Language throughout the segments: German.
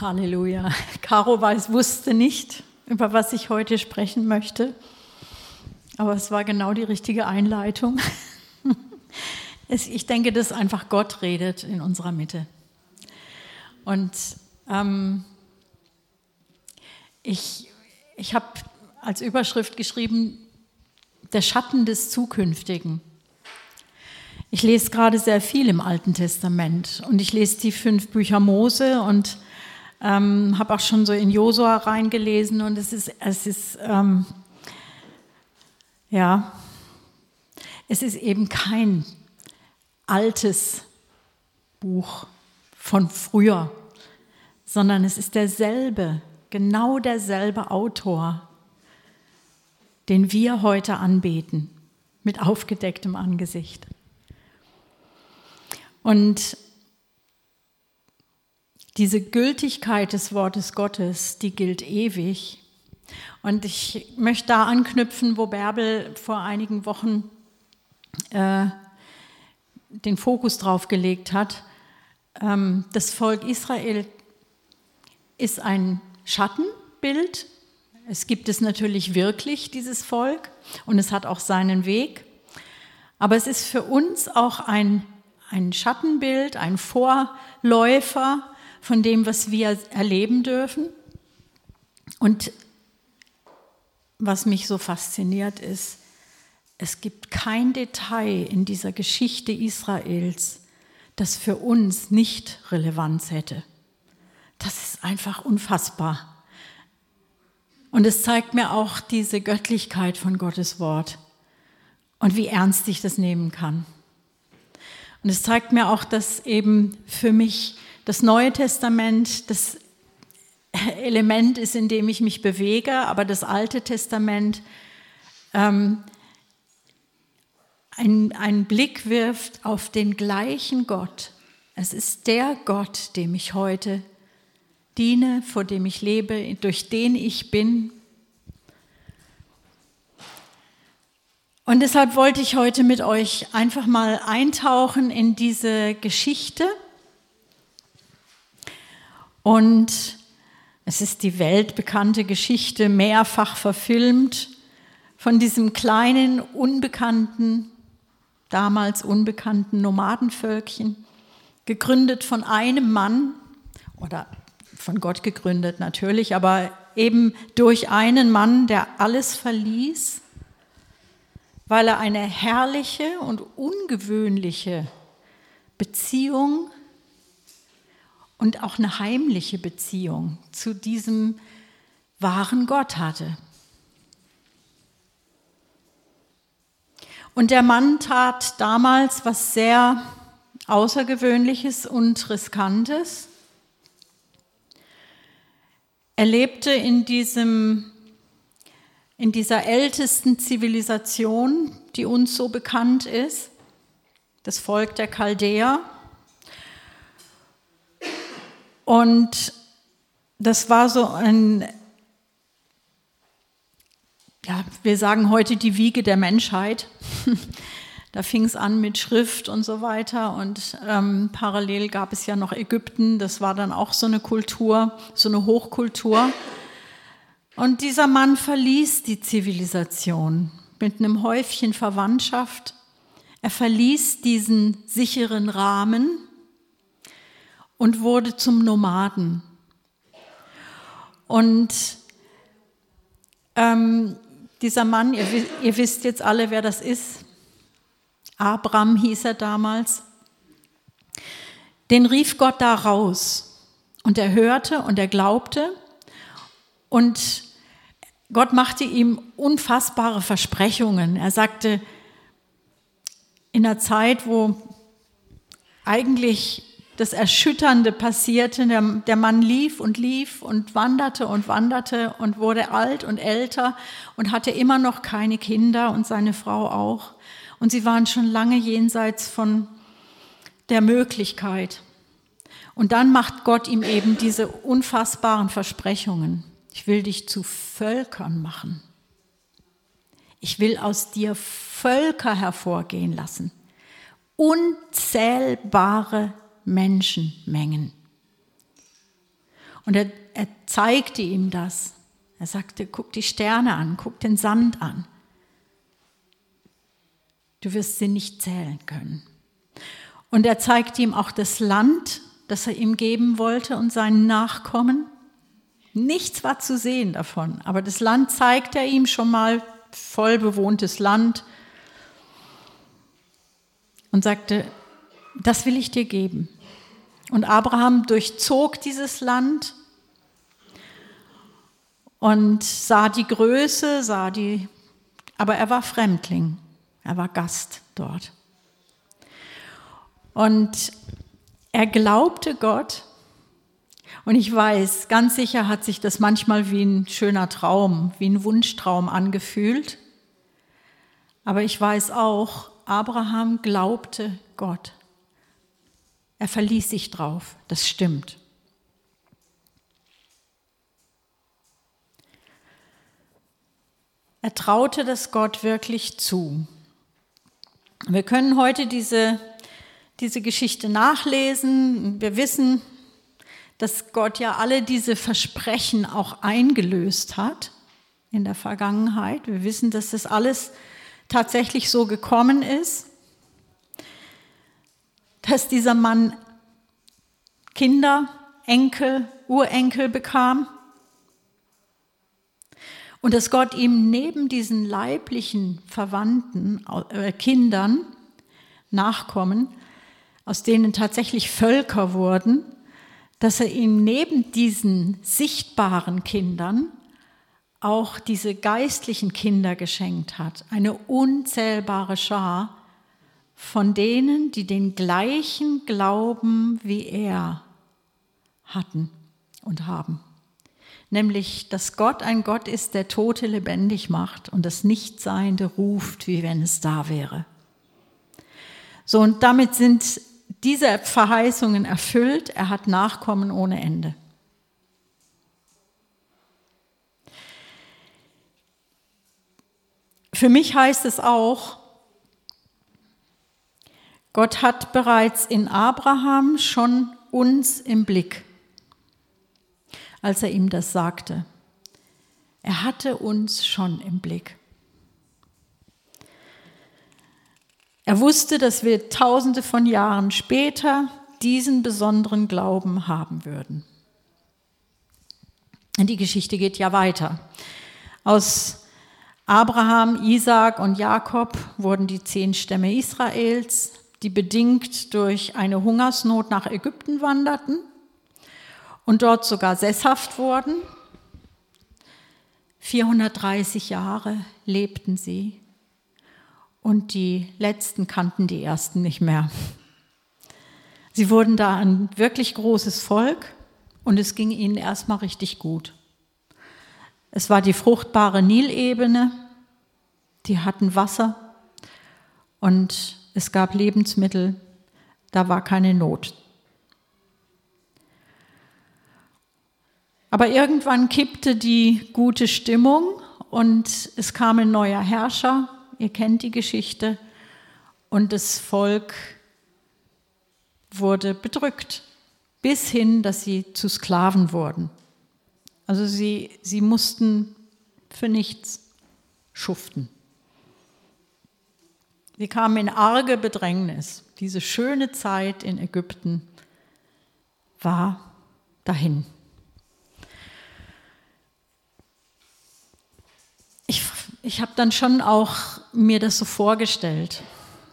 Halleluja. Caro weiß, wusste nicht, über was ich heute sprechen möchte, aber es war genau die richtige Einleitung. Ich denke, dass einfach Gott redet in unserer Mitte. Und ähm, ich, ich habe als Überschrift geschrieben, der Schatten des Zukünftigen. Ich lese gerade sehr viel im Alten Testament und ich lese die fünf Bücher Mose und ähm, habe auch schon so in Josua reingelesen und es ist, es ist ähm, ja, es ist eben kein altes Buch von früher, sondern es ist derselbe, genau derselbe Autor, den wir heute anbeten, mit aufgedecktem Angesicht. Und diese Gültigkeit des Wortes Gottes, die gilt ewig. Und ich möchte da anknüpfen, wo Bärbel vor einigen Wochen äh, den Fokus drauf gelegt hat. Ähm, das Volk Israel ist ein Schattenbild. Es gibt es natürlich wirklich, dieses Volk, und es hat auch seinen Weg. Aber es ist für uns auch ein ein Schattenbild, ein Vorläufer von dem, was wir erleben dürfen. Und was mich so fasziniert ist, es gibt kein Detail in dieser Geschichte Israels, das für uns nicht Relevanz hätte. Das ist einfach unfassbar. Und es zeigt mir auch diese Göttlichkeit von Gottes Wort und wie ernst ich das nehmen kann. Und es zeigt mir auch, dass eben für mich das Neue Testament das Element ist, in dem ich mich bewege, aber das Alte Testament ähm, einen Blick wirft auf den gleichen Gott. Es ist der Gott, dem ich heute diene, vor dem ich lebe, durch den ich bin, Und deshalb wollte ich heute mit euch einfach mal eintauchen in diese Geschichte. Und es ist die weltbekannte Geschichte, mehrfach verfilmt, von diesem kleinen, unbekannten, damals unbekannten Nomadenvölkchen, gegründet von einem Mann oder von Gott gegründet natürlich, aber eben durch einen Mann, der alles verließ weil er eine herrliche und ungewöhnliche Beziehung und auch eine heimliche Beziehung zu diesem wahren Gott hatte. Und der Mann tat damals was sehr Außergewöhnliches und Riskantes. Er lebte in diesem in dieser ältesten Zivilisation, die uns so bekannt ist, das Volk der Chaldäer. Und das war so ein, ja, wir sagen heute die Wiege der Menschheit. da fing es an mit Schrift und so weiter. Und ähm, parallel gab es ja noch Ägypten, das war dann auch so eine Kultur, so eine Hochkultur. Und dieser Mann verließ die Zivilisation mit einem Häufchen Verwandtschaft. Er verließ diesen sicheren Rahmen und wurde zum Nomaden. Und ähm, dieser Mann, ihr, ihr wisst jetzt alle, wer das ist. Abraham hieß er damals. Den rief Gott da raus. Und er hörte und er glaubte. Und Gott machte ihm unfassbare Versprechungen. Er sagte, in einer Zeit, wo eigentlich das Erschütternde passierte, der, der, Mann lief und lief und wanderte und wanderte und wurde alt und älter und hatte immer noch keine Kinder und seine Frau auch. Und sie waren schon lange jenseits von der Möglichkeit. Und dann macht Gott ihm eben diese unfassbaren Versprechungen. Ich will dich zu Völkern machen. Ich will aus dir Völker hervorgehen lassen. Unzählbare Menschenmengen. Und er, er zeigte ihm das. Er sagte, guck die Sterne an, guck den Sand an. Du wirst sie nicht zählen können. Und er zeigte ihm auch das Land, das er ihm geben wollte und seinen Nachkommen. Nichts war zu sehen davon, aber das Land zeigte er ihm schon mal, voll bewohntes Land, und sagte, das will ich dir geben. Und Abraham durchzog dieses Land und sah die Größe, sah die, aber er war Fremdling, er war Gast dort. Und er glaubte Gott. Und ich weiß, ganz sicher hat sich das manchmal wie ein schöner Traum, wie ein Wunschtraum angefühlt. Aber ich weiß auch, Abraham glaubte Gott. Er verließ sich drauf, das stimmt. Er traute das Gott wirklich zu. Wir können heute diese, diese Geschichte nachlesen. Wir wissen, dass Gott ja alle diese Versprechen auch eingelöst hat in der Vergangenheit. Wir wissen, dass das alles tatsächlich so gekommen ist, dass dieser Mann Kinder, Enkel, Urenkel bekam und dass Gott ihm neben diesen leiblichen Verwandten, äh, Kindern, Nachkommen, aus denen tatsächlich Völker wurden, dass er ihm neben diesen sichtbaren Kindern auch diese geistlichen Kinder geschenkt hat, eine unzählbare Schar von denen, die den gleichen Glauben wie er hatten und haben. Nämlich, dass Gott ein Gott ist, der Tote lebendig macht und das Nichtseiende ruft, wie wenn es da wäre. So, und damit sind diese Verheißungen erfüllt. Er hat Nachkommen ohne Ende. Für mich heißt es auch, Gott hat bereits in Abraham schon uns im Blick, als er ihm das sagte. Er hatte uns schon im Blick. Er wusste, dass wir tausende von Jahren später diesen besonderen Glauben haben würden. Die Geschichte geht ja weiter. Aus Abraham, Isaac und Jakob wurden die zehn Stämme Israels, die bedingt durch eine Hungersnot nach Ägypten wanderten und dort sogar sesshaft wurden. 430 Jahre lebten sie und die letzten kannten die ersten nicht mehr. Sie wurden da ein wirklich großes Volk und es ging ihnen erstmal richtig gut. Es war die fruchtbare Nilebene, die hatten Wasser und es gab Lebensmittel, da war keine Not. Aber irgendwann kippte die gute Stimmung und es kam ein neuer Herrscher, ihr kennt die Geschichte, und das Volk wurde bedrückt, bis hin, dass sie zu Sklaven wurden. Also sie, sie mussten für nichts schuften. Sie kamen in arge Bedrängnis. Diese schöne Zeit in Ägypten war dahin. Ich, ich habe dann schon auch mir das so vorgestellt.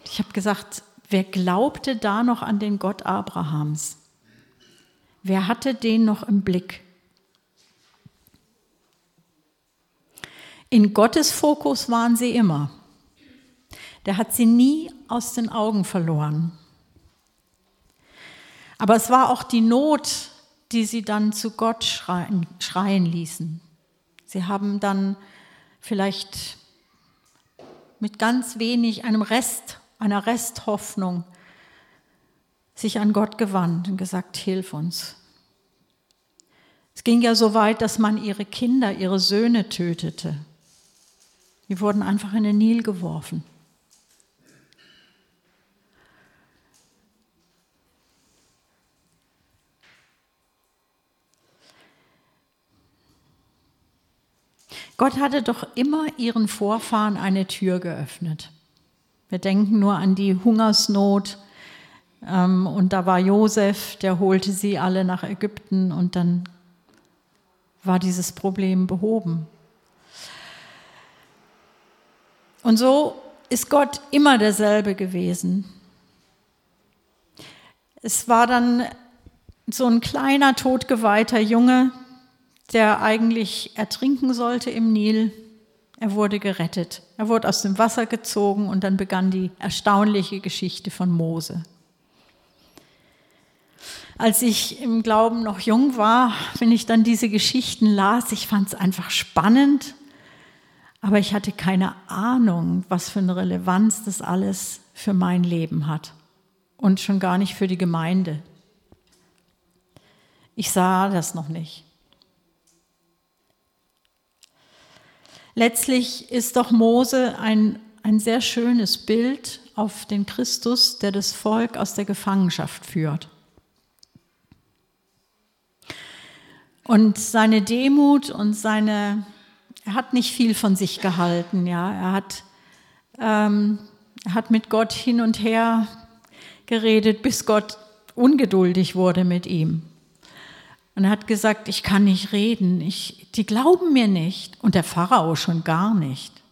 Ich habe gesagt, wer glaubte da noch an den Gott Abrahams? Wer hatte den noch im Blick? In Gottes Fokus waren sie immer. Der hat sie nie aus den Augen verloren. Aber es war auch die Not, die sie dann zu Gott schreien, schreien ließen. Sie haben dann vielleicht mit ganz wenig, einem Rest, einer Resthoffnung, sich an Gott gewandt und gesagt, hilf uns. Es ging ja so weit, dass man ihre Kinder, ihre Söhne tötete. Die wurden einfach in den Nil geworfen. Gott hatte doch immer ihren Vorfahren eine Tür geöffnet. Wir denken nur an die Hungersnot. Ähm, und da war Josef, der holte sie alle nach Ägypten und dann war dieses Problem behoben. Und so ist Gott immer derselbe gewesen. Es war dann so ein kleiner, totgeweihter Junge, der eigentlich ertrinken sollte im Nil. Er wurde gerettet. Er wurde aus dem Wasser gezogen und dann begann die erstaunliche Geschichte von Mose. Als ich im Glauben noch jung war, wenn ich dann diese Geschichten las, ich fand es einfach spannend, aber ich hatte keine Ahnung, was für eine Relevanz das alles für mein Leben hat und schon gar nicht für die Gemeinde. Ich sah das noch nicht. Letztlich ist doch Mose ein, ein sehr schönes Bild auf den Christus, der das Volk aus der Gefangenschaft führt. Und seine Demut und seine, er hat nicht viel von sich gehalten, ja. Er hat, ähm, er hat mit Gott hin und her geredet, bis Gott ungeduldig wurde mit ihm. Und er hat gesagt, ich kann nicht reden, ich, die glauben mir nicht und der Pharao schon gar nicht.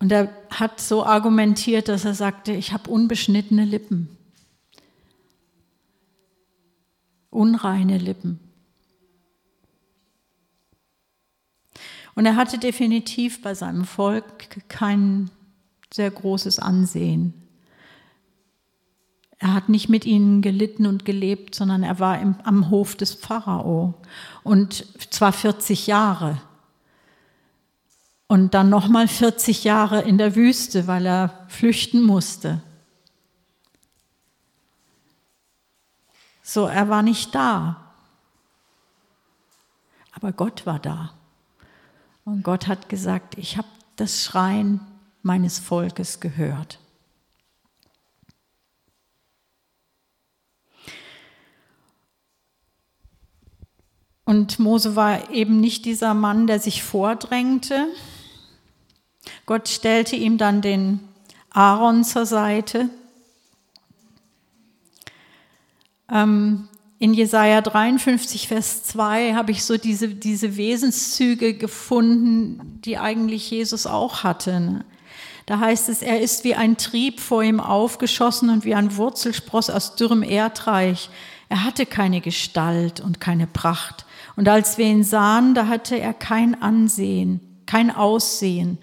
Und er hat so argumentiert, dass er sagte, ich habe unbeschnittene Lippen, unreine Lippen. Und er hatte definitiv bei seinem Volk kein sehr großes Ansehen. Er hat nicht mit ihnen gelitten und gelebt, sondern er war im, am Hof des Pharao und zwar 40 Jahre. Und dann nochmal 40 Jahre in der Wüste, weil er flüchten musste. So, er war nicht da. Aber Gott war da. Und Gott hat gesagt, ich habe das Schreien meines Volkes gehört. Und Mose war eben nicht dieser Mann, der sich vordrängte. Gott stellte ihm dann den Aaron zur Seite. Ähm, in Jesaja 53, Vers 2 habe ich so diese, diese Wesenszüge gefunden, die eigentlich Jesus auch hatte. Da heißt es, er ist wie ein Trieb vor ihm aufgeschossen und wie ein Wurzelspross aus dürrem Erdreich. Er hatte keine Gestalt und keine Pracht. Und als wir ihn sahen, da hatte er kein Ansehen, kein Aussehen,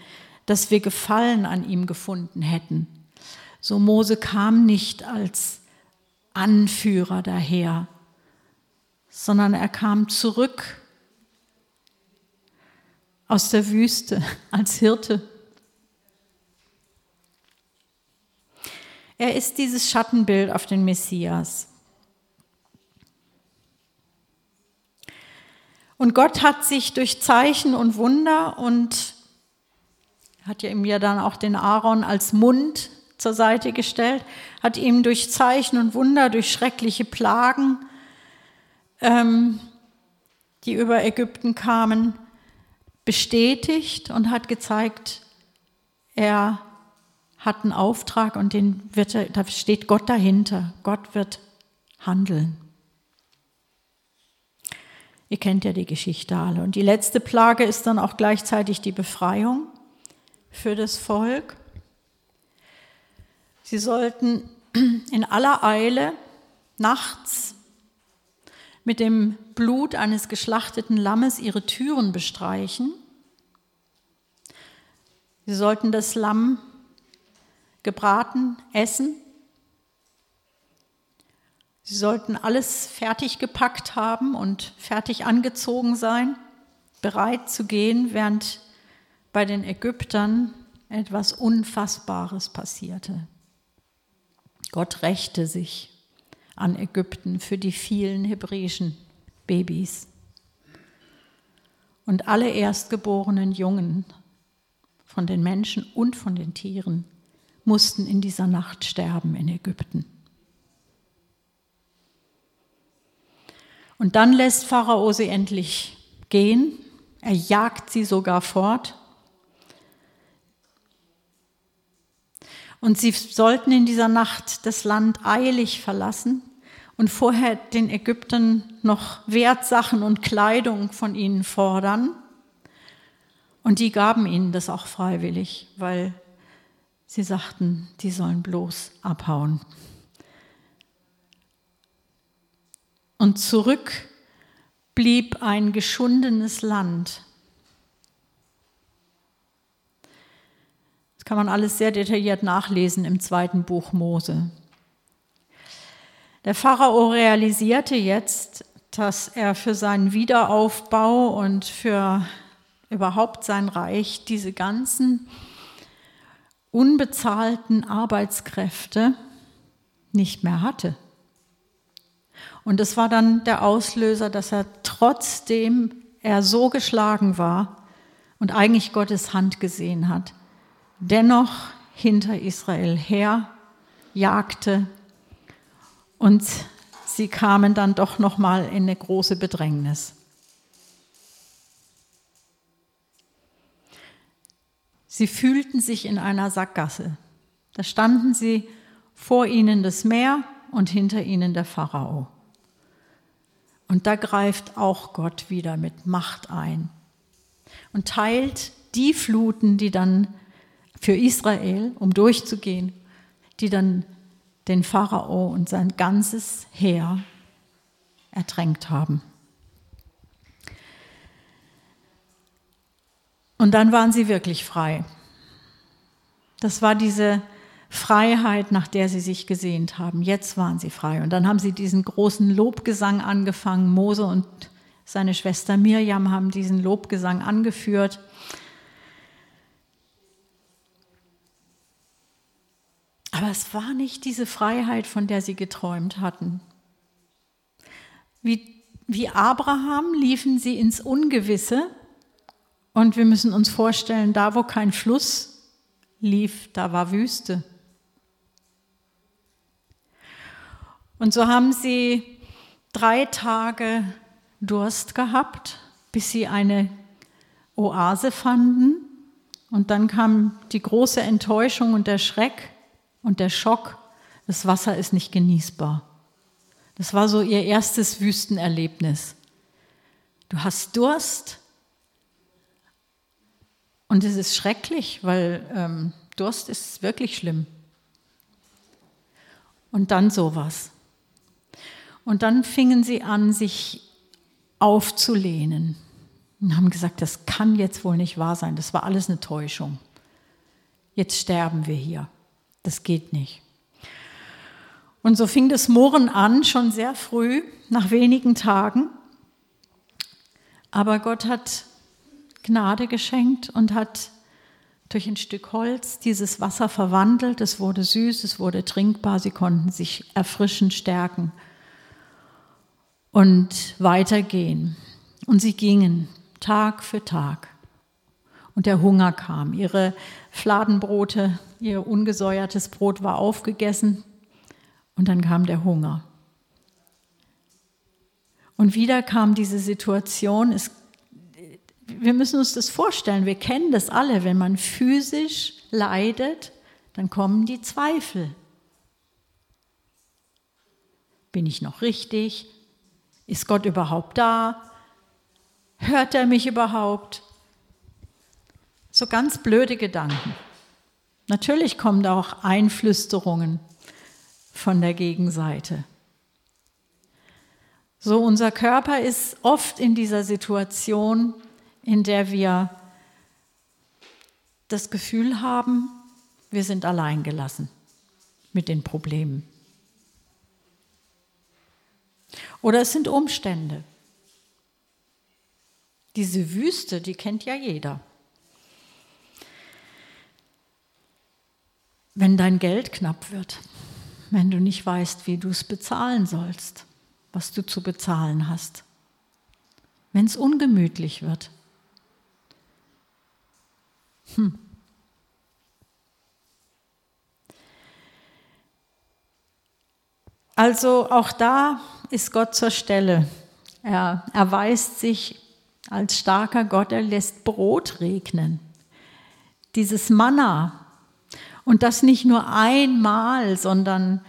dass wir Gefallen an ihm gefunden hätten. So Mose kam nicht als Anführer daher, sondern er kam zurück aus der Wüste als Hirte. Er ist dieses Schattenbild auf den Messias. Und Gott hat sich durch Zeichen und Wunder und hat ja ihm ja dann auch den Aaron als Mund zur Seite gestellt, hat ihm durch Zeichen und Wunder, durch schreckliche Plagen, ähm, die über Ägypten kamen, bestätigt und hat gezeigt, er hat einen Auftrag und den wird er, da steht Gott dahinter. Gott wird handeln. Ihr kennt ja die Geschichte alle. Und die letzte Plage ist dann auch gleichzeitig die Befreiung für das Volk. Sie sollten in aller Eile nachts mit dem Blut eines geschlachteten Lammes ihre Türen bestreichen. Sie sollten das Lamm gebraten essen Sie sollten alles fertig gepackt haben und fertig angezogen sein, bereit zu gehen, während bei den Ägyptern etwas Unfassbares passierte. Gott rächte sich an Ägypten für die vielen hebräischen Babys. Und alle erstgeborenen Jungen von den Menschen und von den Tieren mussten in dieser Nacht sterben in Ägypten. Und dann lässt Pharao sie endlich gehen. Er jagt sie sogar fort. Und sie sollten in dieser Nacht das Land eilig verlassen und vorher den Ägyptern noch Wertsachen und Kleidung von ihnen fordern. Und die gaben ihnen das auch freiwillig, weil sie sagten, die sollen bloß abhauen. Und zurück blieb ein geschundenes Land. Das kann man alles sehr detailliert nachlesen im zweiten Buch Mose. Der Pharao realisierte jetzt, dass er für seinen Wiederaufbau und für überhaupt sein Reich diese ganzen unbezahlten Arbeitskräfte nicht mehr hatte. Und das war dann der Auslöser, dass er trotzdem er so geschlagen war und eigentlich Gottes Hand gesehen hat, dennoch hinter Israel her jagte und sie kamen dann doch noch mal in eine große Bedrängnis. Sie fühlten sich in einer Sackgasse. Da standen sie vor ihnen das Meer und hinter ihnen der Pharao. Und da greift auch Gott wieder mit Macht ein und teilt die Fluten, die dann für Israel, um durchzugehen, die dann den Pharao und sein ganzes Heer ertränkt haben. Und dann waren sie wirklich frei. Das war diese Freiheit, nach der sie sich gesehnt haben. Jetzt waren sie frei. Und dann haben sie diesen großen Lobgesang angefangen. Mose und seine Schwester Mirjam haben diesen Lobgesang angeführt. Aber es war nicht diese Freiheit, von der sie geträumt hatten. Wie, wie Abraham liefen sie ins Ungewisse und wir müssen uns vorstellen, da wo kein Fluss lief, da war Wüste. Und so haben sie drei Tage Durst gehabt, bis sie eine Oase fanden. Und dann kam die große Enttäuschung und der Schreck und der Schock, das Wasser ist nicht genießbar. Das war so ihr erstes Wüstenerlebnis. Du hast Durst und es ist schrecklich, weil ähm, Durst ist wirklich schlimm. Und dann sowas. Und dann fingen sie an, sich aufzulehnen und haben gesagt, das kann jetzt wohl nicht wahr sein, das war alles eine Täuschung. Jetzt sterben wir hier. Das geht nicht. Und so fing das Mohren an, schon sehr früh, nach wenigen Tagen. Aber Gott hat Gnade geschenkt und hat durch ein Stück Holz dieses Wasser verwandelt. Es wurde süß, es wurde trinkbar, sie konnten sich erfrischen, stärken und weitergehen. Und sie gingen Tag für Tag. Und der Hunger kam. Ihre Fladenbrote, ihr ungesäuertes Brot war aufgegessen und dann kam der Hunger. Und wieder kam diese Situation, es, wir müssen uns das vorstellen, wir kennen das alle, wenn man physisch leidet, dann kommen die Zweifel. Bin ich noch richtig? Ist Gott überhaupt da? Hört er mich überhaupt? So ganz blöde Gedanken. Natürlich kommen da auch Einflüsterungen von der Gegenseite. So, unser Körper ist oft in dieser Situation, in der wir das Gefühl haben, wir sind alleingelassen mit den Problemen. Oder es sind Umstände. Diese Wüste, die kennt ja jeder. wenn dein Geld knapp wird, wenn du nicht weißt, wie du es bezahlen sollst, was du zu bezahlen hast, wenn es ungemütlich wird. Hm. Also auch da ist Gott zur Stelle. Er erweist sich als starker Gott, er lässt Brot regnen. Dieses Manna. Und das nicht nur einmal, sondern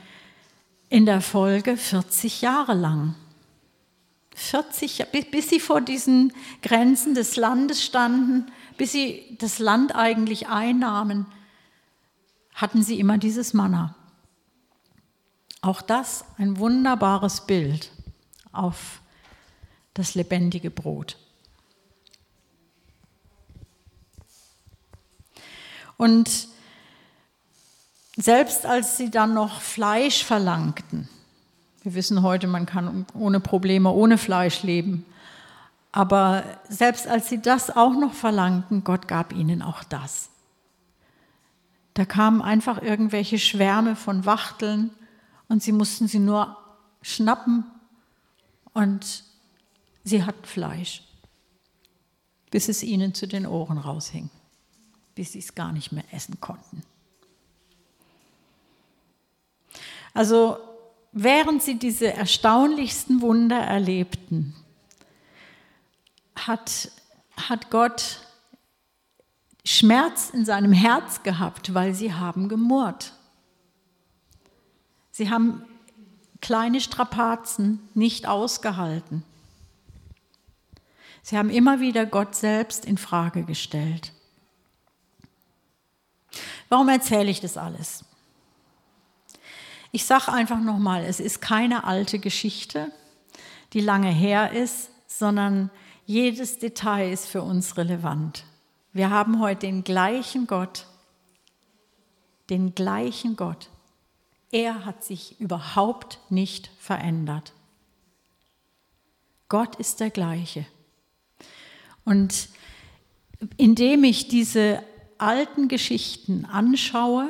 in der Folge 40 Jahre lang. 40, bis sie vor diesen Grenzen des Landes standen, bis sie das Land eigentlich einnahmen, hatten sie immer dieses Manna. Auch das ein wunderbares Bild auf das lebendige Brot. Und selbst als sie dann noch Fleisch verlangten, wir wissen heute, man kann ohne Probleme ohne Fleisch leben, aber selbst als sie das auch noch verlangten, Gott gab ihnen auch das. Da kamen einfach irgendwelche Schwärme von Wachteln und sie mussten sie nur schnappen und sie hatten Fleisch, bis es ihnen zu den Ohren raushing, bis sie es gar nicht mehr essen konnten. Also während sie diese erstaunlichsten Wunder erlebten, hat, hat Gott Schmerz in seinem Herz gehabt, weil sie haben gemurrt. Sie haben kleine Strapazen nicht ausgehalten. Sie haben immer wieder Gott selbst in Frage gestellt. Warum erzähle ich das alles? Ich sage einfach nochmal, es ist keine alte Geschichte, die lange her ist, sondern jedes Detail ist für uns relevant. Wir haben heute den gleichen Gott, den gleichen Gott. Er hat sich überhaupt nicht verändert. Gott ist der gleiche. Und indem ich diese alten Geschichten anschaue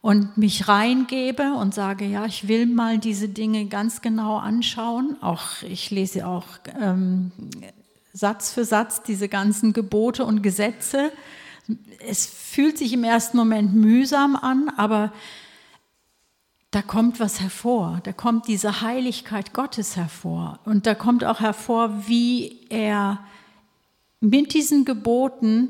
und mich reingebe und sage, ja, ich will mal diese Dinge ganz genau anschauen, auch ich lese auch ähm, Satz für Satz diese ganzen Gebote und Gesetze. Es fühlt sich im ersten Moment mühsam an, aber da kommt was hervor. Da kommt diese Heiligkeit Gottes hervor. Und da kommt auch hervor, wie er mit diesen Geboten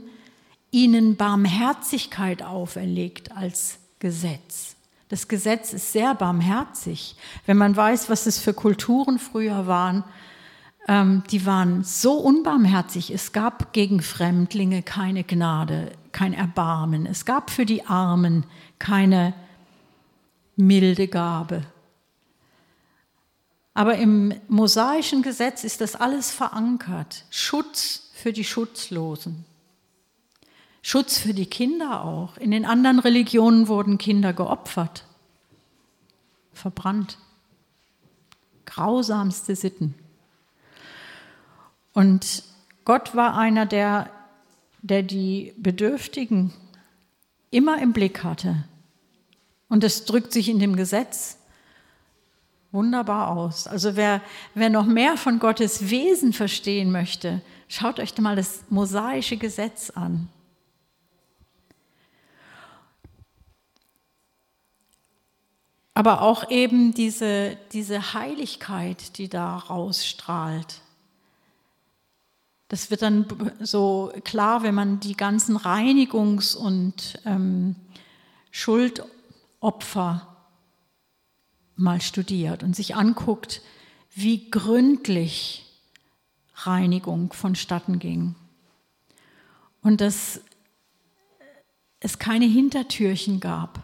ihnen Barmherzigkeit auferlegt als Gesetz. Das Gesetz ist sehr barmherzig. Wenn man weiß, was es für Kulturen früher waren, ähm, die waren so unbarmherzig. Es gab gegen Fremdlinge keine Gnade, kein Erbarmen. Es gab für die Armen keine milde Gabe. Aber im mosaischen Gesetz ist das alles verankert. Schutz für die Schutzlosen. Schutz für die Kinder auch. In den anderen Religionen wurden Kinder geopfert, verbrannt. Grausamste Sitten. Und Gott war einer, der, der die Bedürftigen immer im Blick hatte. Und das drückt sich in dem Gesetz wunderbar aus. Also wer, wer noch mehr von Gottes Wesen verstehen möchte, schaut euch mal das mosaische Gesetz an. Aber auch eben diese, diese Heiligkeit, die da rausstrahlt. Das wird dann so klar, wenn man die ganzen Reinigungs- und ähm, Schuldopfer mal studiert und sich anguckt, wie gründlich Reinigung vonstatten ging. Und dass es keine Hintertürchen gab.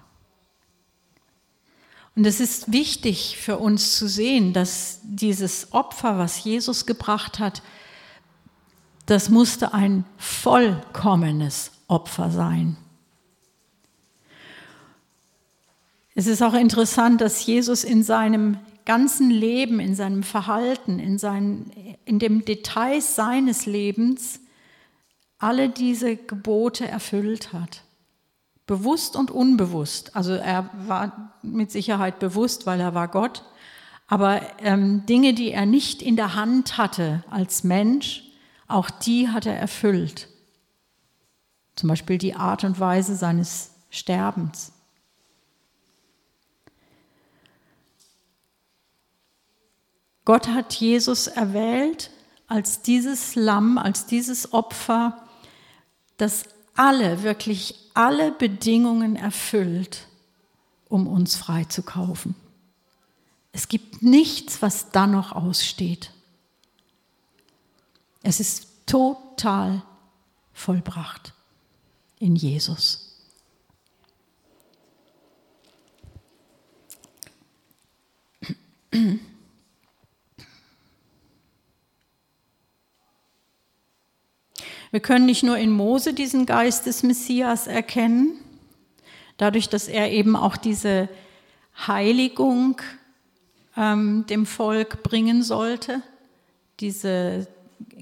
Und es ist wichtig für uns zu sehen, dass dieses Opfer, was Jesus gebracht hat, das musste ein vollkommenes Opfer sein. Es ist auch interessant, dass Jesus in seinem ganzen Leben, in seinem Verhalten, in, seinen, in dem Details seines Lebens alle diese Gebote erfüllt hat. Bewusst und unbewusst. Also er war mit Sicherheit bewusst, weil er war Gott. Aber ähm, Dinge, die er nicht in der Hand hatte als Mensch, auch die hat er erfüllt. Zum Beispiel die Art und Weise seines Sterbens. Gott hat Jesus erwählt als dieses Lamm, als dieses Opfer, das alle, wirklich alle Bedingungen erfüllt, um uns freizukaufen. Es gibt nichts, was da noch aussteht. Es ist total vollbracht in Jesus. Wir können nicht nur in Mose diesen Geist des Messias erkennen, dadurch, dass er eben auch diese Heiligung ähm, dem Volk bringen sollte, diese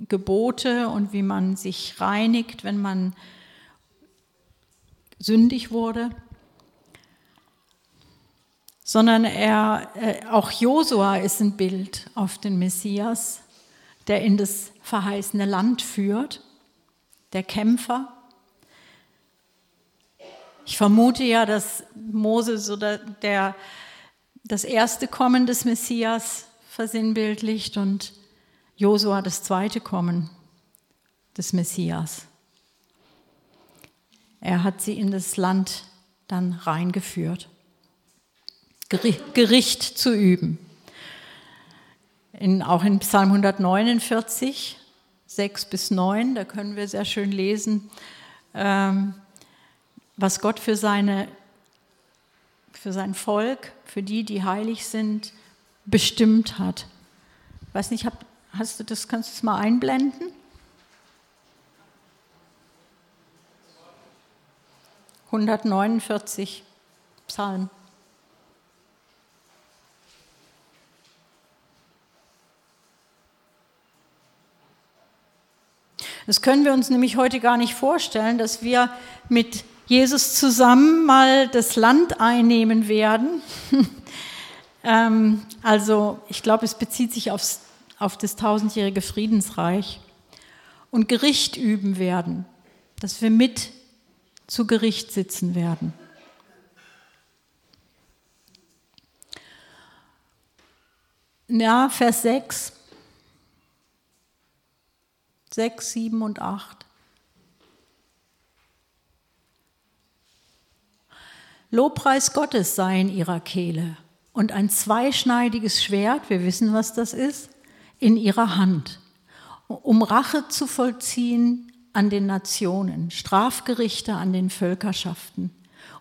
Gebote und wie man sich reinigt, wenn man sündig wurde, sondern er, äh, auch Josua ist ein Bild auf den Messias, der in das verheißene Land führt, der Kämpfer. Ich vermute ja, dass Mose so der, das erste Kommen des Messias versinnbildlicht und Josua das zweite Kommen des Messias. Er hat sie in das Land dann reingeführt, Gericht zu üben. In, auch in Psalm 149, 6 bis 9, da können wir sehr schön lesen, ähm, was Gott für, seine, für sein Volk, für die, die heilig sind, bestimmt hat. Ich weiß nicht, Hast du das, kannst du es mal einblenden? Hundertneunundvierzig Psalm. Das können wir uns nämlich heute gar nicht vorstellen, dass wir mit Jesus zusammen mal das Land einnehmen werden. Ähm, also ich glaube, es bezieht sich aufs auf das tausendjährige Friedensreich und Gericht üben werden, dass wir mit zu Gericht sitzen werden. Ja, Vers 6, 6, 7 und 8. Lobpreis Gottes sei in ihrer Kehle und ein zweischneidiges Schwert, wir wissen, was das ist, in ihrer Hand, um Rache zu vollziehen an den Nationen, Strafgerichte an den Völkerschaften,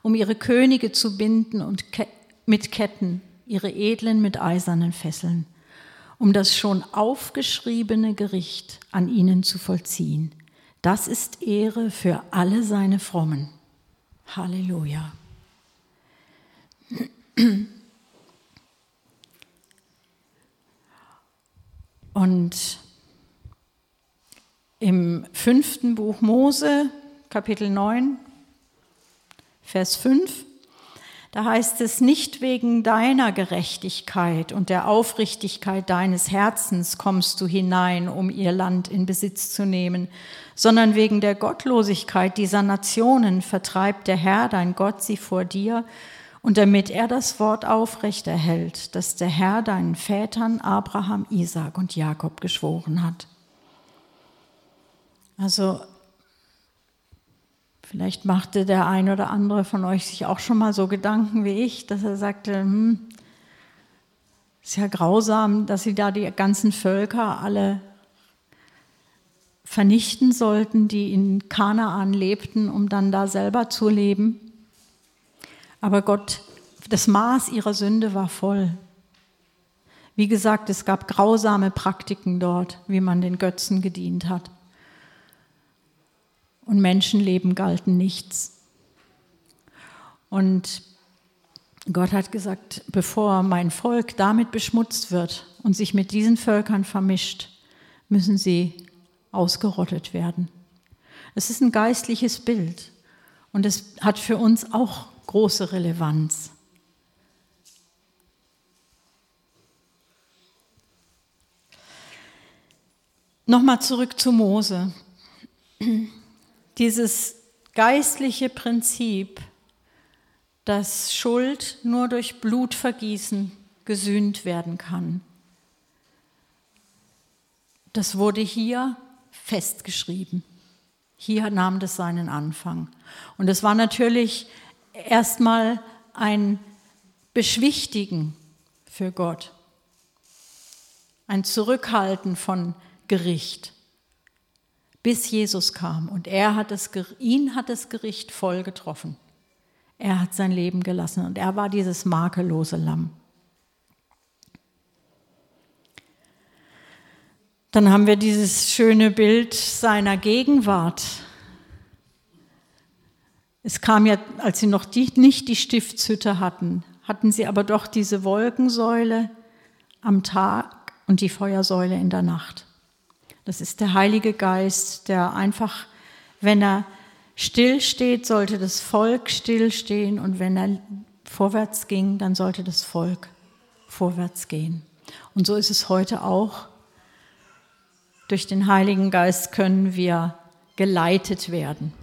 um ihre Könige zu binden und ke mit Ketten, ihre Edlen mit eisernen Fesseln, um das schon aufgeschriebene Gericht an ihnen zu vollziehen. Das ist Ehre für alle seine Frommen. Halleluja. Und im fünften Buch Mose, Kapitel 9, Vers 5, da heißt es, nicht wegen deiner Gerechtigkeit und der Aufrichtigkeit deines Herzens kommst du hinein, um ihr Land in Besitz zu nehmen, sondern wegen der Gottlosigkeit dieser Nationen vertreibt der Herr, dein Gott, sie vor dir und damit er das Wort aufrechterhält, das der Herr deinen Vätern Abraham, Isaac und Jakob geschworen hat. Also vielleicht machte der ein oder andere von euch sich auch schon mal so Gedanken wie ich, dass er sagte, hm, ist ja grausam, dass sie da die ganzen Völker alle vernichten sollten, die in Kanaan lebten, um dann da selber zu leben. Aber Gott, das Maß ihrer Sünde war voll. Wie gesagt, es gab grausame Praktiken dort, wie man den Götzen gedient hat. Und Menschenleben galten nichts. Und Gott hat gesagt, bevor mein Volk damit beschmutzt wird und sich mit diesen Völkern vermischt, müssen sie ausgerottet werden. Es ist ein geistliches Bild und es hat für uns auch große Relevanz. Nochmal zurück zu Mose. Dieses geistliche Prinzip, dass Schuld nur durch Blutvergießen gesühnt werden kann, das wurde hier festgeschrieben. Hier nahm das seinen Anfang. Und es war natürlich erstmal ein Beschwichtigen für Gott, ein Zurückhalten von Gericht, bis Jesus kam. Und er hat es, ihn hat das Gericht voll getroffen. Er hat sein Leben gelassen und er war dieses makellose Lamm. Dann haben wir dieses schöne Bild seiner Gegenwart. Es kam ja, als sie noch die, nicht die Stiftshütte hatten, hatten sie aber doch diese Wolkensäule am Tag und die Feuersäule in der Nacht. Das ist der Heilige Geist, der einfach, wenn er stillsteht, sollte das Volk stillstehen und wenn er vorwärts ging, dann sollte das Volk vorwärts gehen. Und so ist es heute auch. Durch den Heiligen Geist können wir geleitet werden.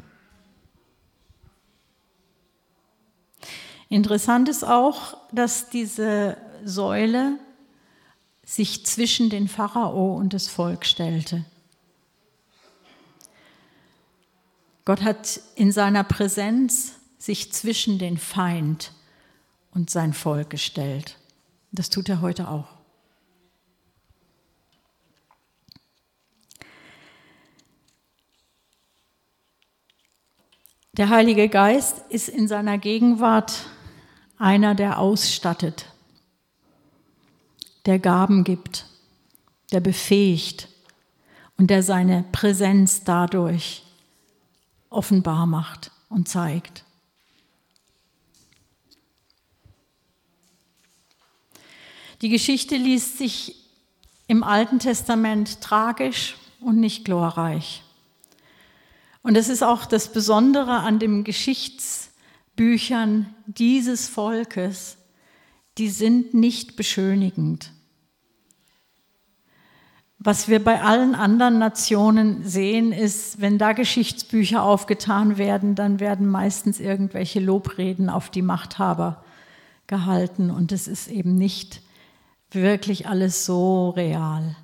Interessant ist auch, dass diese Säule sich zwischen den Pharao und das Volk stellte. Gott hat in seiner Präsenz sich zwischen den Feind und sein Volk gestellt. Das tut er heute auch. Der Heilige Geist ist in seiner Gegenwart einer, der ausstattet, der Gaben gibt, der befähigt und der seine Präsenz dadurch offenbar macht und zeigt. Die Geschichte liest sich im Alten Testament tragisch und nicht glorreich. Und das ist auch das Besondere an den Geschichtsbüchern dieses Volkes. Die sind nicht beschönigend. Was wir bei allen anderen Nationen sehen, ist, wenn da Geschichtsbücher aufgetan werden, dann werden meistens irgendwelche Lobreden auf die Machthaber gehalten. Und es ist eben nicht wirklich alles so real,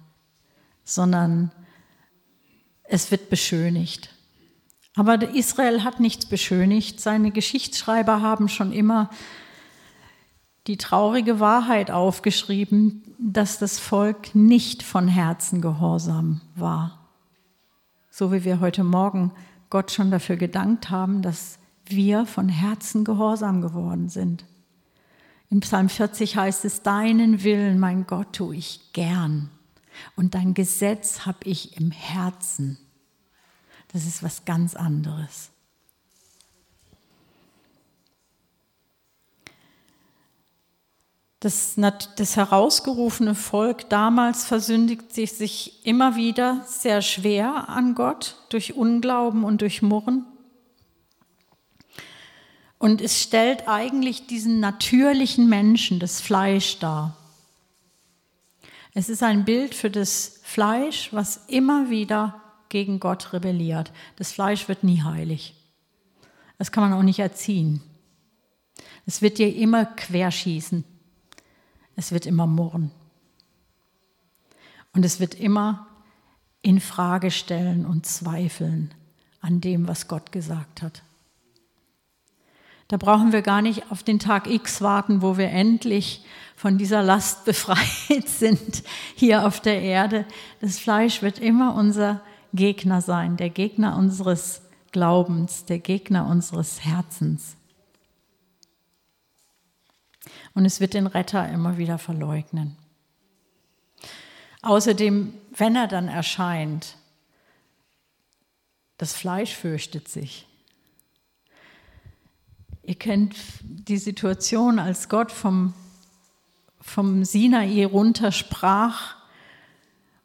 sondern es wird beschönigt. Aber Israel hat nichts beschönigt. Seine Geschichtsschreiber haben schon immer die traurige Wahrheit aufgeschrieben, dass das Volk nicht von Herzen gehorsam war. So wie wir heute Morgen Gott schon dafür gedankt haben, dass wir von Herzen gehorsam geworden sind. In Psalm 40 heißt es, deinen Willen, mein Gott, tue ich gern und dein Gesetz habe ich im Herzen. Das ist was ganz anderes. Das, das, herausgerufene Volk damals versündigt sich immer wieder sehr schwer an Gott durch Unglauben und durch Murren. Und es stellt eigentlich diesen natürlichen Menschen, das Fleisch dar. Es ist ein Bild für das Fleisch, was immer wieder gegen Gott rebelliert. Das Fleisch wird nie heilig. Das kann man auch nicht erziehen. Es wird dir immer querschießen. Es wird immer murren. Und es wird immer in Frage stellen und zweifeln an dem, was Gott gesagt hat. Da brauchen wir gar nicht auf den Tag X warten, wo wir endlich von dieser Last befreit sind hier auf der Erde. Das Fleisch wird immer unser Gegner sein, der Gegner unseres Glaubens, der Gegner unseres Herzens. Und es wird den Retter immer wieder verleugnen. Außerdem, wenn er dann erscheint, das Fleisch fürchtet sich. Ihr kennt die Situation, als Gott vom, vom Sinai runter sprach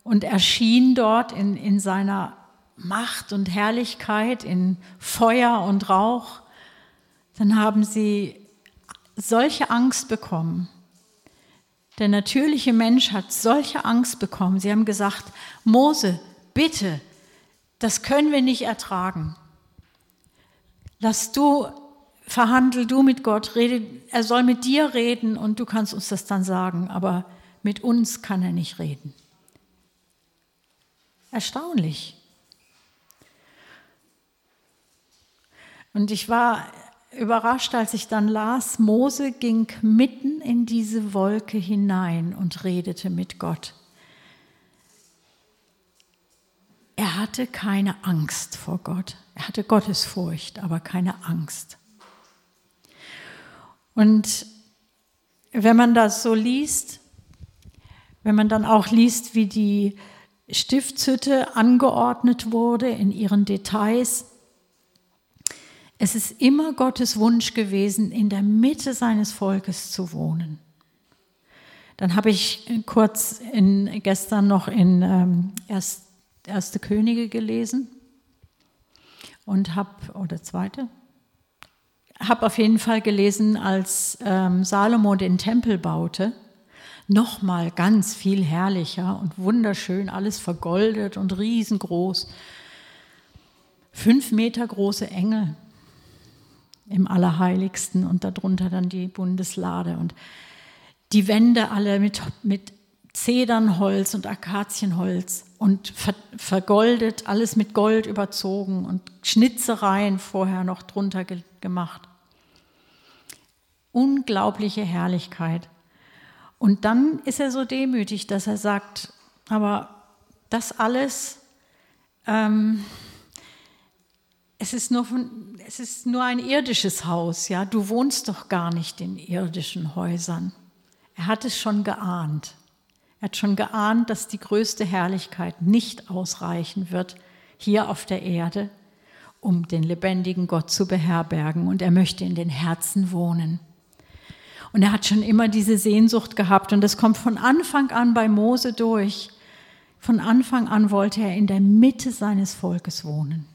und erschien dort in, in seiner Macht und Herrlichkeit, in Feuer und Rauch, dann haben sie solche Angst bekommen. Der natürliche Mensch hat solche Angst bekommen. Sie haben gesagt, Mose, bitte, das können wir nicht ertragen. Lass du, verhandel du mit Gott, rede, er soll mit dir reden und du kannst uns das dann sagen, aber mit uns kann er nicht reden. erstaunlich. Und ich war überrascht, als ich dann las, Mose ging mitten in diese Wolke hinein und redete mit Gott. Er hatte keine Angst vor Gott. Er hatte Gottesfurcht, aber keine Angst. Und wenn man das so liest, wenn man dann auch liest, wie die Stiftshütte angeordnet wurde in ihren Details, es ist immer Gottes Wunsch gewesen, in der Mitte seines Volkes zu wohnen. Dann habe ich kurz in, gestern noch in ähm, Erst, Erste Könige gelesen und habe, oder zweite, habe auf jeden Fall gelesen, als ähm, Salomo den Tempel baute, nochmal ganz viel herrlicher und wunderschön, alles vergoldet und riesengroß. Fünf Meter große Engel im Allerheiligsten und darunter dann die Bundeslade und die Wände alle mit, mit Zedernholz und Akazienholz und ver, vergoldet, alles mit Gold überzogen und Schnitzereien vorher noch drunter ge, gemacht. Unglaubliche Herrlichkeit. Und dann ist er so demütig, dass er sagt, aber das alles, ähm, es, ist nur von, es ist nur ein irdisches Haus, ja, du wohnst doch gar nicht in irdischen Häusern. Er hat es schon geahnt. Er hat schon geahnt, dass die größte Herrlichkeit nicht ausreichen wird hier auf der Erde, um den lebendigen Gott zu beherbergen. Und er möchte in den Herzen wohnen. Und er hat schon immer diese Sehnsucht gehabt. Und das kommt von Anfang an bei Mose durch. Von Anfang an wollte er in der Mitte seines Volkes wohnen.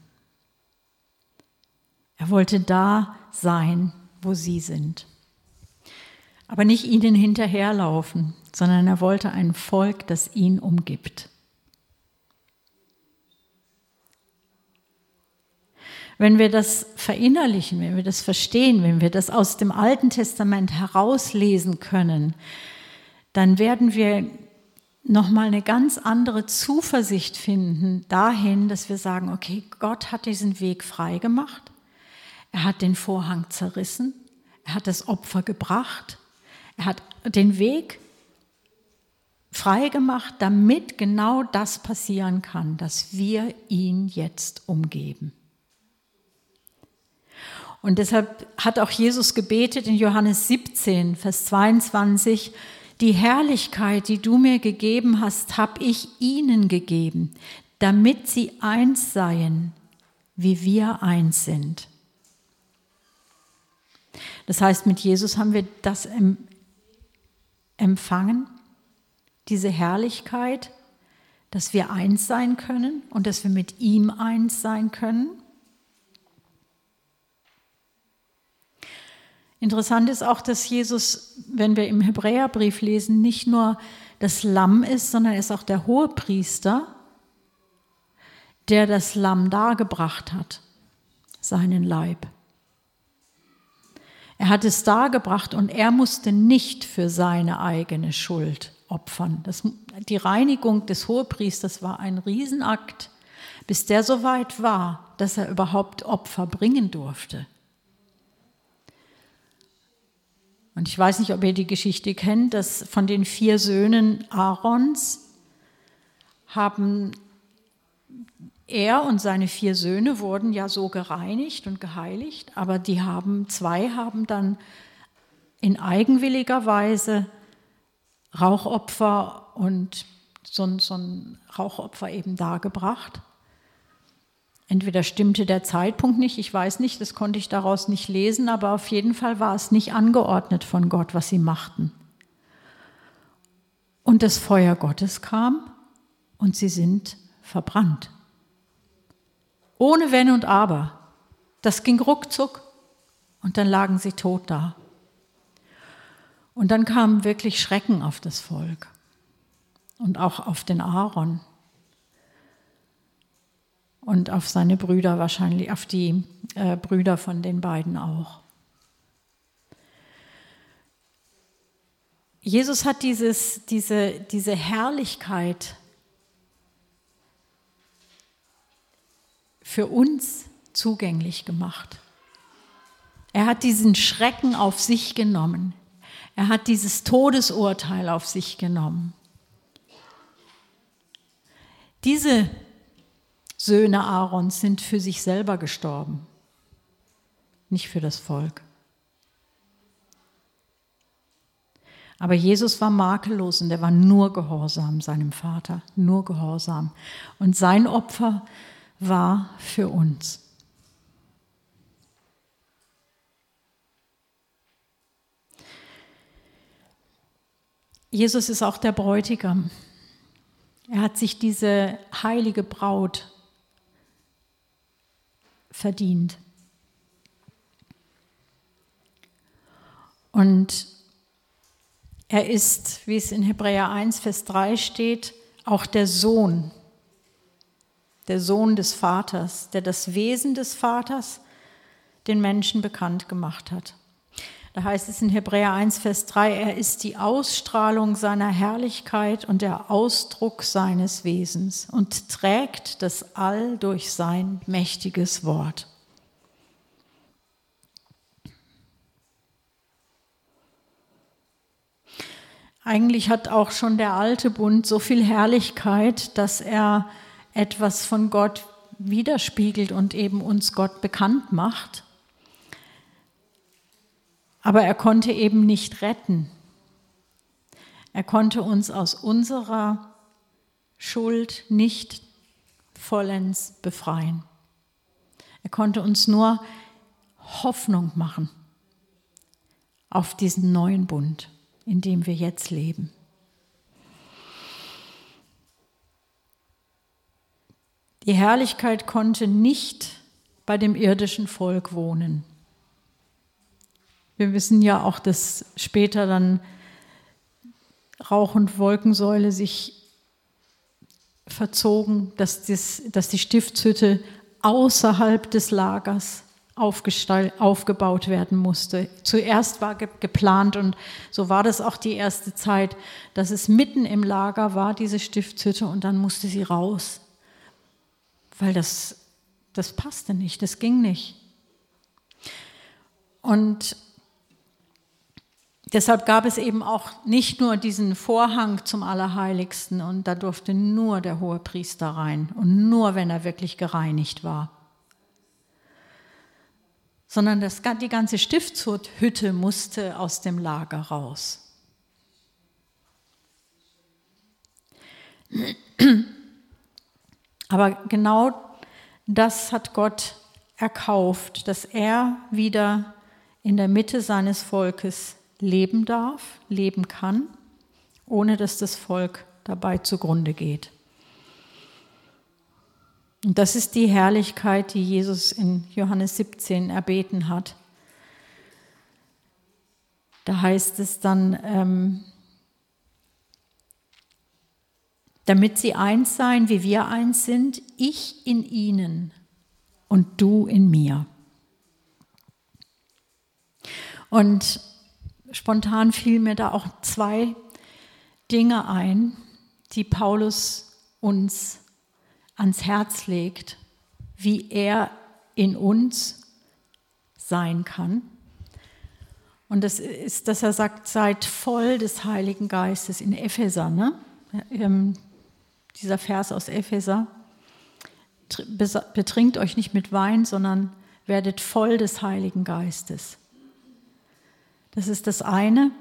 Er wollte da sein, wo sie sind. Aber nicht ihnen hinterherlaufen, sondern er wollte ein Volk, das ihn umgibt. Wenn wir das verinnerlichen, wenn wir das verstehen, wenn wir das aus dem Alten Testament herauslesen können, dann werden wir nochmal eine ganz andere Zuversicht finden dahin, dass wir sagen, okay, Gott hat diesen Weg frei gemacht, er hat den Vorhang zerrissen, er hat das Opfer gebracht, er hat den Weg frei gemacht, damit genau das passieren kann, dass wir ihn jetzt umgeben. Und deshalb hat auch Jesus gebetet in Johannes 17, Vers 22, die Herrlichkeit, die du mir gegeben hast, habe ich ihnen gegeben, damit sie eins seien, wie wir eins sind. Das heißt, mit Jesus haben wir das empfangen, diese Herrlichkeit, dass wir eins sein können und dass wir mit ihm eins sein können. Interessant ist auch, dass Jesus, wenn wir im Hebräerbrief lesen, nicht nur das Lamm ist, sondern er ist auch der Hohepriester, der das Lamm dargebracht hat, seinen Leib. Er hat es dargebracht und er musste nicht für seine eigene Schuld opfern. Das, die Reinigung des Hohepriesters war ein Riesenakt, bis der so weit war, dass er überhaupt Opfer bringen durfte. Und ich weiß nicht, ob ihr die Geschichte kennt, dass von den vier Söhnen Aarons haben er und seine vier Söhne wurden ja so gereinigt und geheiligt, aber die haben, zwei haben dann in eigenwilliger Weise Rauchopfer und so, so ein Rauchopfer eben dargebracht. Entweder stimmte der Zeitpunkt nicht, ich weiß nicht, das konnte ich daraus nicht lesen, aber auf jeden Fall war es nicht angeordnet von Gott, was sie machten. Und das Feuer Gottes kam und sie sind verbrannt. Ohne Wenn und Aber. Das ging ruckzuck und dann lagen sie tot da. Und dann kam wirklich Schrecken auf das Volk und auch auf den Aaron und auf seine Brüder wahrscheinlich, auf die äh, Brüder von den beiden auch. Jesus hat dieses, diese, diese Herrlichkeit für uns zugänglich gemacht. Er hat diesen Schrecken auf sich genommen. Er hat dieses Todesurteil auf sich genommen. Diese Söhne Aarons sind für sich selber gestorben, nicht für das Volk. Aber Jesus war makellos und er war nur gehorsam seinem Vater, nur gehorsam. Und sein Opfer war für uns. Jesus ist auch der Bräutigam. Er hat sich diese heilige Braut verdient. Und er ist, wie es in Hebräer 1, Vers 3 steht, auch der Sohn, der Sohn des Vaters, der das Wesen des Vaters den Menschen bekannt gemacht hat. Da heißt es in Hebräer 1, Vers 3, er ist die Ausstrahlung seiner Herrlichkeit und der Ausdruck seines Wesens und trägt das All durch sein mächtiges Wort. Eigentlich hat auch schon der alte Bund so viel Herrlichkeit, dass er etwas von Gott widerspiegelt und eben uns Gott bekannt macht. Aber er konnte eben nicht retten. Er konnte uns aus unserer Schuld nicht vollends befreien. Er konnte uns nur Hoffnung machen auf diesen neuen Bund in dem wir jetzt leben. Die Herrlichkeit konnte nicht bei dem irdischen Volk wohnen. Wir wissen ja auch, dass später dann Rauch- und Wolkensäule sich verzogen, dass, das, dass die Stiftshütte außerhalb des Lagers aufgebaut werden musste. Zuerst war ge geplant und so war das auch die erste Zeit, dass es mitten im Lager war, diese Stiftshütte, und dann musste sie raus, weil das, das passte nicht, das ging nicht. Und deshalb gab es eben auch nicht nur diesen Vorhang zum Allerheiligsten und da durfte nur der hohe Priester rein und nur wenn er wirklich gereinigt war sondern das, die ganze Stiftshütte musste aus dem Lager raus. Aber genau das hat Gott erkauft, dass er wieder in der Mitte seines Volkes leben darf, leben kann, ohne dass das Volk dabei zugrunde geht. Und das ist die Herrlichkeit, die Jesus in Johannes 17 erbeten hat. Da heißt es dann, ähm, damit sie eins seien, wie wir eins sind, ich in ihnen und du in mir. Und spontan fielen mir da auch zwei Dinge ein, die Paulus uns ans Herz legt, wie er in uns sein kann. Und das ist, dass er sagt, seid voll des Heiligen Geistes in Epheser, ne? Dieser Vers aus Epheser. Betrinkt euch nicht mit Wein, sondern werdet voll des Heiligen Geistes. Das ist das eine,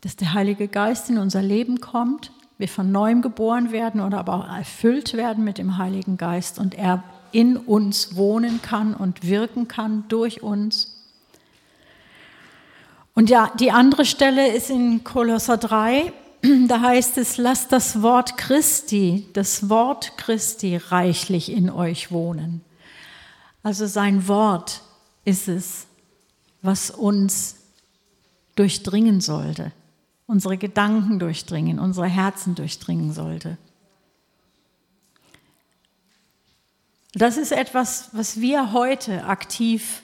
dass der Heilige Geist in unser Leben kommt wir von neuem geboren werden oder aber auch erfüllt werden mit dem Heiligen Geist und er in uns wohnen kann und wirken kann durch uns. Und ja, die andere Stelle ist in Kolosser 3, da heißt es, lasst das Wort Christi, das Wort Christi reichlich in euch wohnen. Also sein Wort ist es, was uns durchdringen sollte unsere Gedanken durchdringen, unsere Herzen durchdringen sollte. Das ist etwas, was wir heute aktiv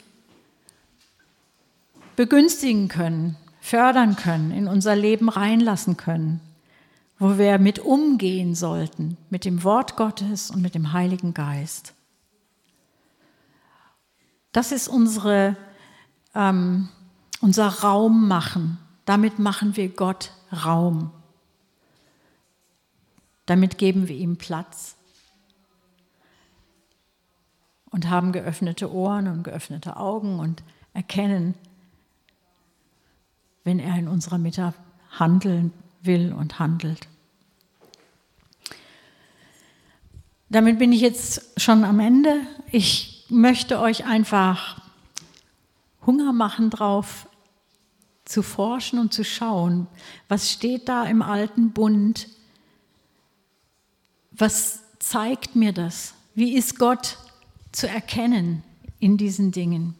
begünstigen können, fördern können, in unser Leben reinlassen können, wo wir mit umgehen sollten, mit dem Wort Gottes und mit dem Heiligen Geist. Das ist unsere, ähm, unser Raum machen. Damit machen wir Gott Raum. Damit geben wir ihm Platz und haben geöffnete Ohren und geöffnete Augen und erkennen, wenn er in unserer Mitte handeln will und handelt. Damit bin ich jetzt schon am Ende. Ich möchte euch einfach Hunger machen drauf, zu forschen und zu schauen, was steht da im alten Bund, was zeigt mir das, wie ist Gott zu erkennen in diesen Dingen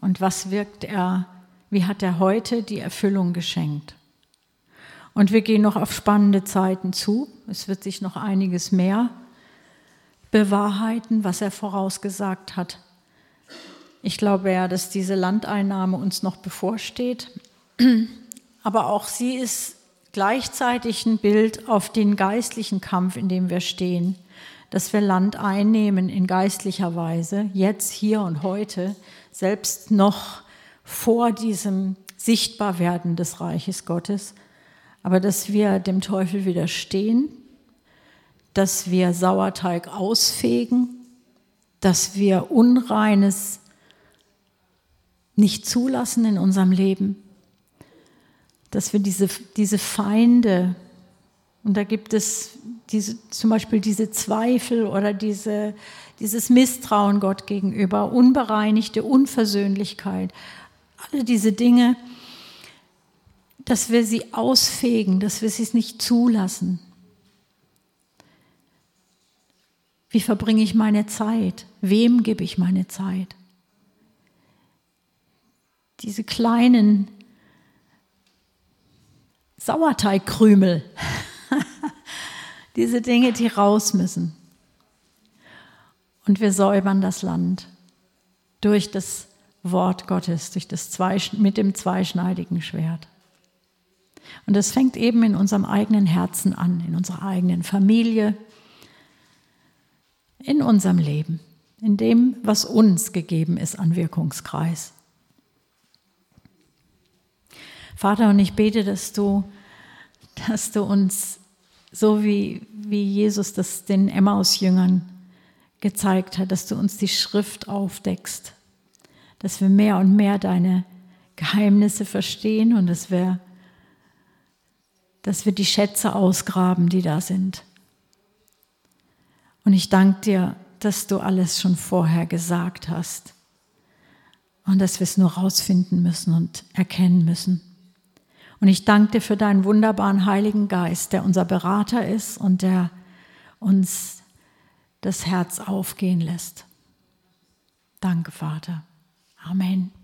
und was wirkt er, wie hat er heute die Erfüllung geschenkt. Und wir gehen noch auf spannende Zeiten zu. Es wird sich noch einiges mehr bewahrheiten, was er vorausgesagt hat. Ich glaube ja, dass diese Landeinnahme uns noch bevorsteht. Aber auch sie ist gleichzeitig ein Bild auf den geistlichen Kampf, in dem wir stehen. Dass wir Land einnehmen in geistlicher Weise, jetzt, hier und heute, selbst noch vor diesem Sichtbarwerden des Reiches Gottes aber dass wir dem Teufel widerstehen, dass wir Sauerteig ausfegen, dass wir Unreines nicht zulassen in unserem Leben, dass wir diese, diese Feinde, und da gibt es diese, zum Beispiel diese Zweifel oder diese, dieses Misstrauen Gott gegenüber, unbereinigte Unversöhnlichkeit, alle diese Dinge, dass wir sie ausfegen, dass wir sie nicht zulassen. Wie verbringe ich meine Zeit? Wem gebe ich meine Zeit? Diese kleinen Sauerteigkrümel, diese Dinge, die raus müssen. Und wir säubern das Land durch das Wort Gottes, durch das mit dem zweischneidigen Schwert. Und das fängt eben in unserem eigenen Herzen an, in unserer eigenen Familie, in unserem Leben, in dem, was uns gegeben ist an Wirkungskreis. Vater, und ich bete, dass du, dass du uns, so wie, wie Jesus das den Emmaus-Jüngern gezeigt hat, dass du uns die Schrift aufdeckst, dass wir mehr und mehr deine Geheimnisse verstehen und dass wir dass wir die Schätze ausgraben, die da sind. Und ich danke dir, dass du alles schon vorher gesagt hast und dass wir es nur rausfinden müssen und erkennen müssen. Und ich danke dir für deinen wunderbaren Heiligen Geist, der unser Berater ist und der uns das Herz aufgehen lässt. Danke, Vater. Amen.